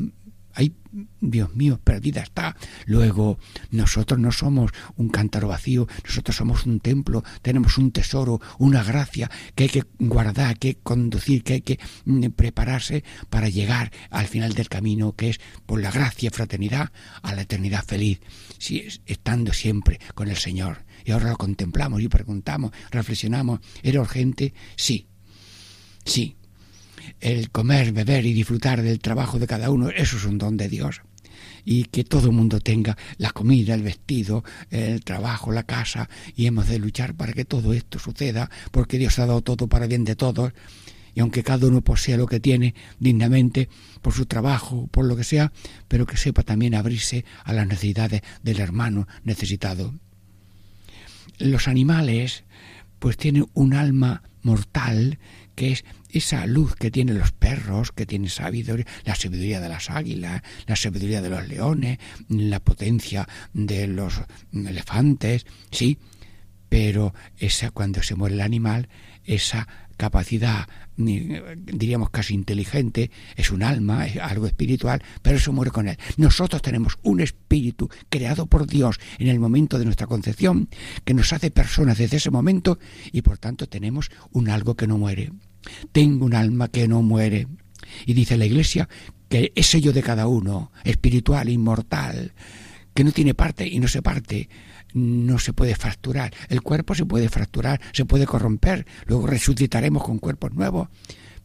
Dios mío, perdida está. Luego, nosotros no somos un cántaro vacío, nosotros somos un templo, tenemos un tesoro, una gracia que hay que guardar, que hay que conducir, que hay que mm, prepararse para llegar al final del camino, que es por la gracia y fraternidad a la eternidad feliz, si, estando siempre con el Señor. Y ahora lo contemplamos y preguntamos, reflexionamos, ¿era urgente? Sí, sí, el comer, beber y disfrutar del trabajo de cada uno, eso es un don de Dios. Y que todo el mundo tenga la comida, el vestido, el trabajo, la casa, y hemos de luchar para que todo esto suceda, porque Dios ha dado todo para bien de todos, y aunque cada uno posea lo que tiene dignamente, por su trabajo, por lo que sea, pero que sepa también abrirse a las necesidades del hermano necesitado. Los animales, pues tienen un alma mortal que es esa luz que tienen los perros, que tiene sabiduría, la sabiduría de las águilas, la sabiduría de los leones, la potencia de los elefantes, sí, pero esa cuando se muere el animal, esa capacidad, diríamos casi inteligente, es un alma, es algo espiritual, pero eso muere con él. Nosotros tenemos un espíritu creado por Dios en el momento de nuestra concepción, que nos hace personas desde ese momento y por tanto tenemos un algo que no muere. Tengo un alma que no muere. Y dice la Iglesia que es sello de cada uno, espiritual, inmortal, que no tiene parte y no se parte, no se puede fracturar. El cuerpo se puede fracturar, se puede corromper, luego resucitaremos con cuerpos nuevos,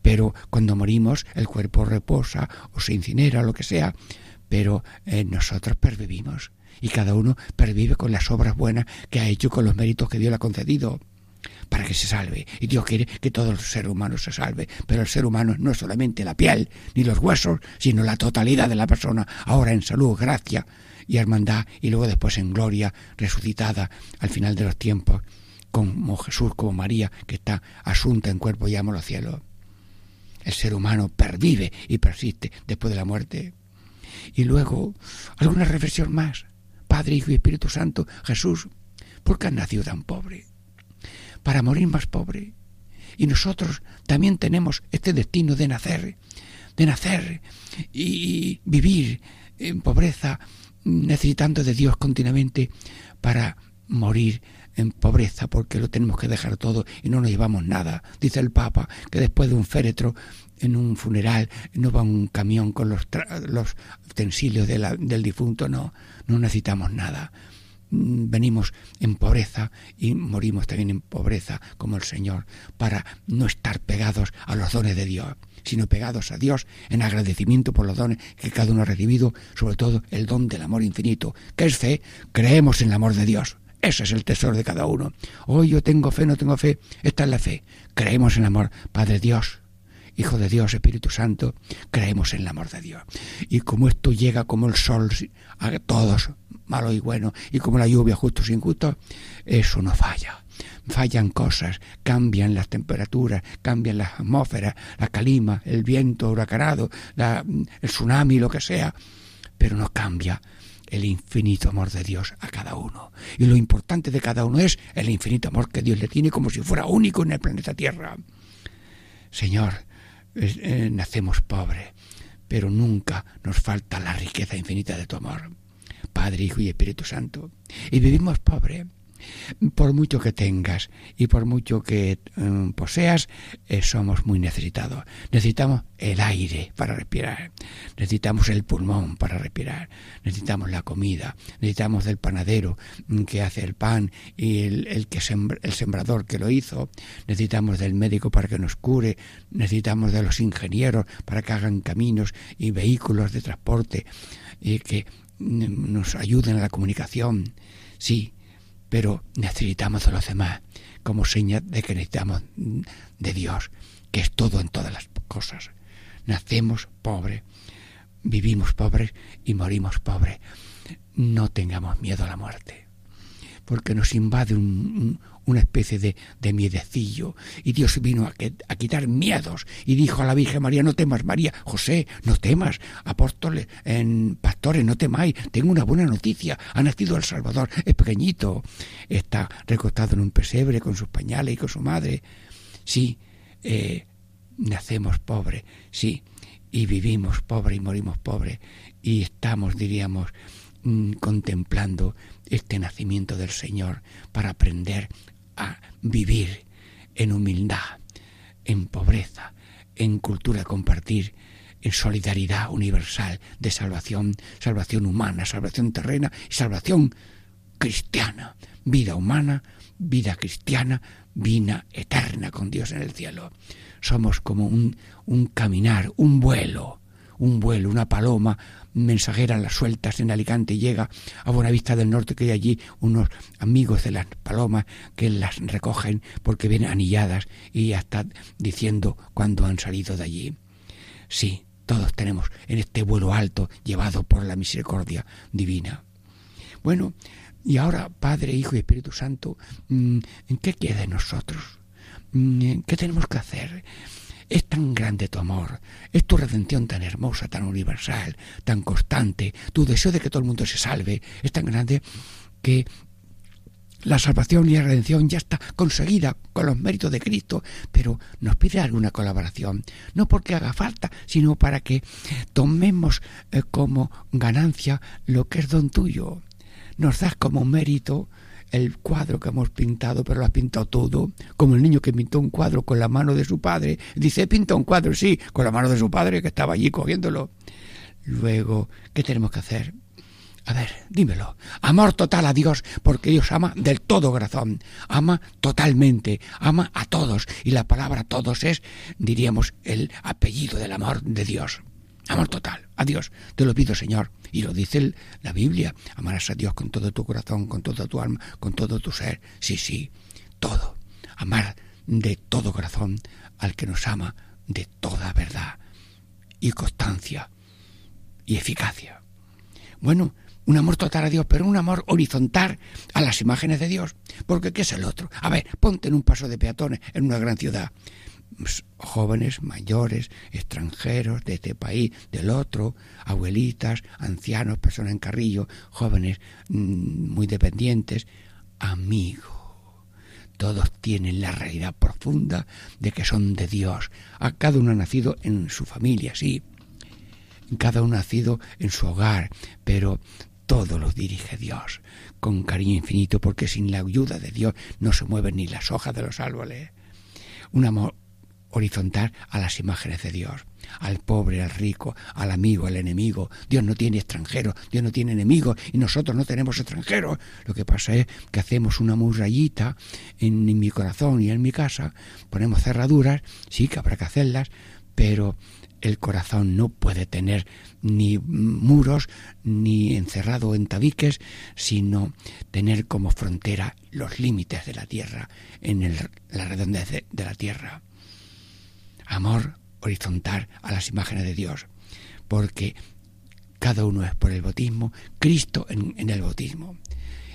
pero cuando morimos el cuerpo reposa o se incinera o lo que sea, pero eh, nosotros pervivimos y cada uno pervive con las obras buenas que ha hecho con los méritos que Dios le ha concedido para que se salve. Y Dios quiere que todo el ser humano se salve. Pero el ser humano no es solamente la piel ni los huesos, sino la totalidad de la persona, ahora en salud, gracia y hermandad, y luego después en gloria, resucitada al final de los tiempos, como Jesús, como María, que está asunta en cuerpo y amo los cielos. El ser humano pervive y persiste después de la muerte. Y luego, alguna reflexión más. Padre, Hijo y Espíritu Santo, Jesús, ¿por qué has nacido tan pobre? Para morir más pobre. Y nosotros también tenemos este destino de nacer, de nacer y vivir en pobreza, necesitando de Dios continuamente para morir en pobreza porque lo tenemos que dejar todo y no nos llevamos nada. Dice el Papa que después de un féretro en un funeral no va un camión con los, los utensilios del difunto, no, no necesitamos nada. Mm, venimos en pobreza y morimos también en pobreza como el Señor para no estar pegados a los dones de Dios sino pegados a Dios en agradecimiento por los dones que cada uno ha recibido, sobre todo el don del amor infinito, que es fe, creemos en el amor de Dios. Ese es el tesoro de cada uno. Hoy yo tengo fe, no tengo fe. Esta es la fe. Creemos en el amor. Padre Dios, Hijo de Dios, Espíritu Santo, creemos en el amor de Dios. Y como esto llega como el sol a todos, malo y bueno, y como la lluvia, justo sin justo, eso no falla. Fallan cosas, cambian las temperaturas, cambian las atmósferas, la calima, el viento huracanado, el tsunami, lo que sea, pero no cambia el infinito amor de Dios a cada uno. Y lo importante de cada uno es el infinito amor que Dios le tiene como si fuera único en el planeta Tierra. Señor, eh, nacemos pobres, pero nunca nos falta la riqueza infinita de tu amor. Padre, Hijo y Espíritu Santo. Y vivimos pobres. Por mucho que tengas y por mucho que mm, poseas, eh, somos muy necesitados. Necesitamos el aire para respirar, necesitamos el pulmón para respirar, necesitamos la comida, necesitamos del panadero mm, que hace el pan y el, que el sembrador que lo hizo, necesitamos del médico para que nos cure, necesitamos de los ingenieros para que hagan caminos y vehículos de transporte y que nos ayuden a la comunicación. Sí, pero necesitamos de los demás como señal de que necesitamos de Dios, que es todo en todas las cosas. Nacemos pobres, vivimos pobres y morimos pobres. No tengamos miedo a la muerte, porque nos invade un, una especie de, de, miedecillo. Y Dios vino a, quitar miedos y dijo a la Virgen María, no temas María, José, no temas, apóstoles, en, pastores, no temáis, tengo una buena noticia, ha nacido el Salvador, es pequeñito, está recostado en un pesebre con sus pañales y con su madre. Sí, eh, nacemos pobres, sí, y vivimos pobres y morimos pobres, y estamos, diríamos, mm, contemplando este nacimiento del Señor para aprender a vivir en humildad, en pobreza, en cultura compartir, en solidaridad universal de salvación, salvación humana, salvación terrena y salvación cristiana, vida humana, vida cristiana, vida eterna con Dios en el cielo. Somos como un, un caminar, un vuelo, un vuelo, una paloma mensajera las sueltas en Alicante llega a Buenavista del Norte, que hay allí unos amigos de las palomas que las recogen porque vienen anilladas y ya está diciendo cuando han salido de allí. Sí, todos tenemos en este vuelo alto llevado por la misericordia divina. Bueno, y ahora, Padre, Hijo y Espíritu Santo, mm, ¿en qué queda de nosotros? Mm, ¿Qué tenemos que hacer? Es tan grande tu amor, es tu redención tan hermosa, tan universal, tan constante, tu deseo de que todo el mundo se salve, es tan grande que la salvación y la redención ya está conseguida con los méritos de Cristo, pero nos pide alguna colaboración, no porque haga falta, sino para que tomemos eh, como ganancia lo que es don tuyo. Nos das como mérito el cuadro que hemos pintado, pero lo has pintado todo, como el niño que pintó un cuadro con la mano de su padre. Dice, pinta un cuadro, sí, con la mano de su padre que estaba allí cogiéndolo. Luego, ¿qué tenemos que hacer? A ver, dímelo. Amor total a Dios, porque Dios ama del todo corazón. Ama totalmente, ama a todos. Y la palabra todos es, diríamos, el apellido del amor de Dios. Amor total, a Dios. Te lo pido, Señor. Y lo dice la Biblia. Amarás a Dios con todo tu corazón, con toda tu alma, con todo tu ser. Sí, sí, todo. Amar de todo corazón al que nos ama de toda verdad y constancia y eficacia. Bueno, un amor total a Dios, pero un amor horizontal a las imágenes de Dios. Porque ¿qué es el otro? A ver, ponte en un paso de peatones en una gran ciudad jóvenes, mayores, extranjeros, de este país, del otro, abuelitas, ancianos, personas en carrillo, jóvenes mm, muy dependientes, amigos. Todos tienen la realidad profunda de que son de Dios. A cada uno ha nacido en su familia, sí. Cada uno ha nacido en su hogar, pero todo lo dirige Dios con cariño infinito, porque sin la ayuda de Dios no se mueven ni las hojas de los árboles. Un amor horizontal a las imágenes de Dios, al pobre, al rico, al amigo, al enemigo. Dios no tiene extranjeros, Dios no tiene enemigos y nosotros no tenemos extranjeros. Lo que pasa es que hacemos una murallita en, mi corazón y en mi casa, ponemos cerraduras, sí que habrá que hacerlas, pero el corazón no puede tener ni muros ni encerrado en tabiques, sino tener como frontera los límites de la tierra, en la redondez de, la tierra. Amor horizontal a las imágenes de Dios, porque cada uno es por el bautismo, Cristo en, el bautismo.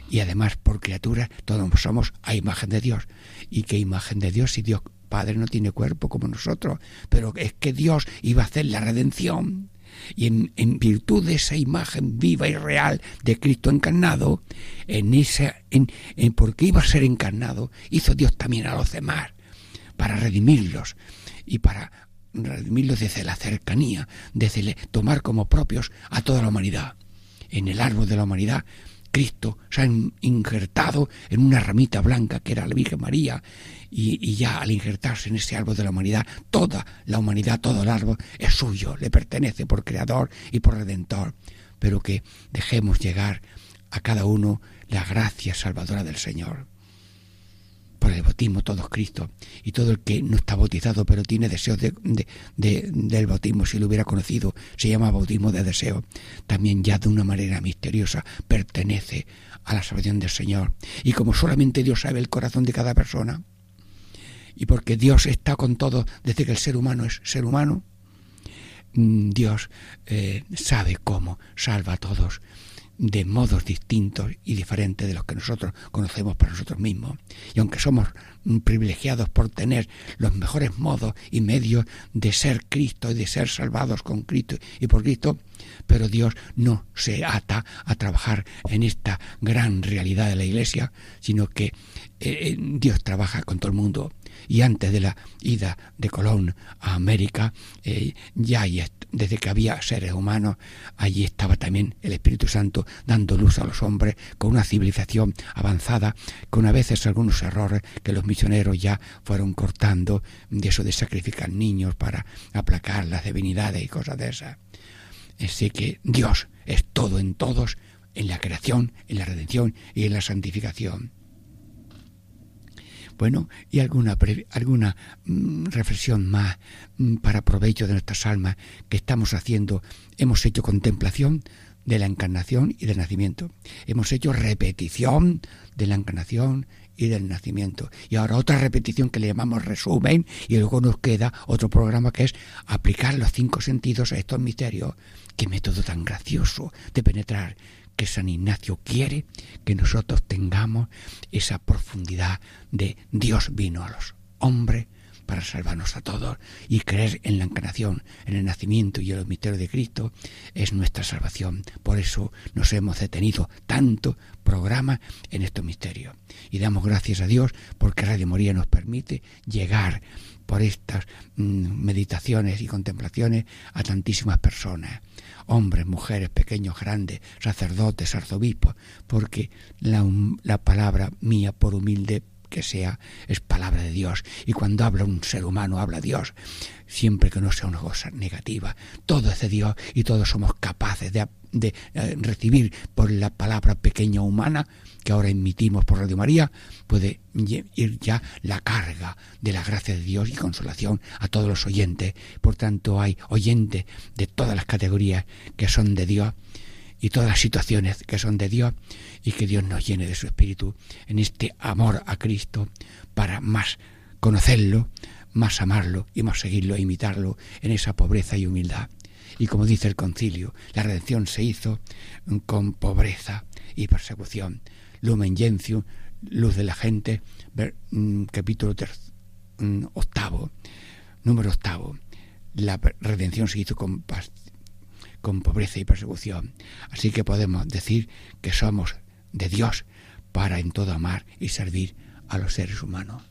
Y además por criatura todos somos a imagen de Dios. ¿Y qué imagen de Dios si Dios Padre no tiene cuerpo como nosotros, pero es que Dios iba a hacer la redención. Y en, virtud de esa imagen viva y real de Cristo encarnado, en esa, en, en porque iba a ser encarnado, hizo Dios también a los demás para redimirlos y para redimirlos desde la cercanía, desde tomar como propios a toda la humanidad. En el árbol de la humanidad Cristo se ha injertado en una ramita blanca que era la Virgen María y, ya al injertarse en ese árbol de la humanidad, toda la humanidad, todo el árbol es suyo, le pertenece por creador y por redentor, pero que dejemos llegar a cada uno la gracia salvadora del Señor por el bautismo todos Cristo. Y todo el que no está bautizado pero tiene deseos de, del bautismo si lo hubiera conocido se llama bautismo de deseo. También ya de una manera misteriosa pertenece a la salvación del Señor. Y como solamente Dios sabe el corazón de cada persona y porque Dios está con todo desde que el ser humano es ser humano mm, Dios eh, sabe cómo salva a todos de modos distintos y diferentes de los que nosotros conocemos para nosotros mismos. Y aunque somos privilegiados por tener los mejores modos y medios de ser Cristo y de ser salvados con Cristo y por Cristo, pero Dios no se ata a trabajar en esta gran realidad de la Iglesia, sino que eh, Dios trabaja con todo el mundo. Y antes de la ida de Colón a América, eh, ya desde que había seres humanos, allí estaba también el Espíritu Santo dando luz a los hombres con una civilización avanzada, con a veces algunos errores que los misioneros ya fueron cortando, de eso de sacrificar niños para aplacar las divinidades y cosas de esas. Así que Dios es todo en todos, en la creación, en la redención y en la santificación. Bueno, y alguna, alguna mm, reflexión más mm, para provecho de nuestras almas que estamos haciendo. Hemos hecho contemplación de la encarnación y del nacimiento. Hemos hecho repetición de la encarnación y del nacimiento. Y ahora otra repetición que le llamamos resumen y luego nos queda otro programa que es aplicar los cinco sentidos a estos misterios. Qué método tan gracioso de penetrar que San Ignacio quiere que nosotros tengamos esa profundidad de Dios vino a los hombres para salvarnos a todos y creer en la encarnación, en el nacimiento y en el misterio de Cristo es nuestra salvación. Por eso nos hemos detenido tanto programa en estos misterios. Y damos gracias a Dios porque Radio Moría nos permite llegar por estas mm, meditaciones y contemplaciones a tantísimas personas. Hombres, mujeres, pequeños, grandes, sacerdotes, arzobispos, porque la, la palabra mía, por humilde que sea, es palabra de Dios. Y cuando habla un ser humano, habla Dios, siempre que no sea una cosa negativa. Todo es de Dios y todos somos capaces de, de eh, recibir por la palabra pequeña humana que ahora emitimos por Radio María, puede ir ya la carga de la gracia de Dios y consolación a todos los oyentes. Por tanto, hay oyentes de todas las categorías que son de Dios y todas las situaciones que son de Dios y que Dios nos llene de su espíritu en este amor a Cristo para más conocerlo, más amarlo y más seguirlo e imitarlo en esa pobreza y humildad. Y como dice el concilio, la redención se hizo con pobreza y persecución. Lumen Gentium, luz de la gente, mm, capítulo mm, octavo, número octavo. La redención se hizo con, con pobreza y persecución. Así que podemos decir que somos de Dios para en todo amar y servir a los seres humanos.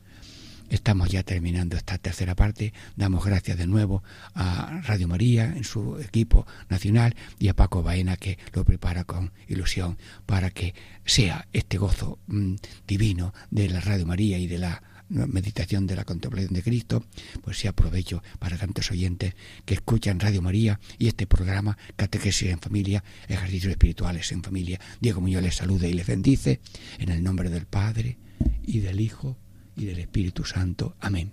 Estamos ya terminando esta tercera parte. Damos gracias de nuevo a Radio María en su equipo nacional y a Paco Baena que lo prepara con ilusión para que sea este gozo mm, divino de la Radio María y de la meditación de la contemplación de Cristo, pues sea aprovecho para tantos oyentes que escuchan Radio María y este programa Catequesis en Familia, Ejercicios Espirituales en Familia. Diego Muñoz les saluda y les bendice en el nombre del Padre y del Hijo y del Espíritu Santo. Amén.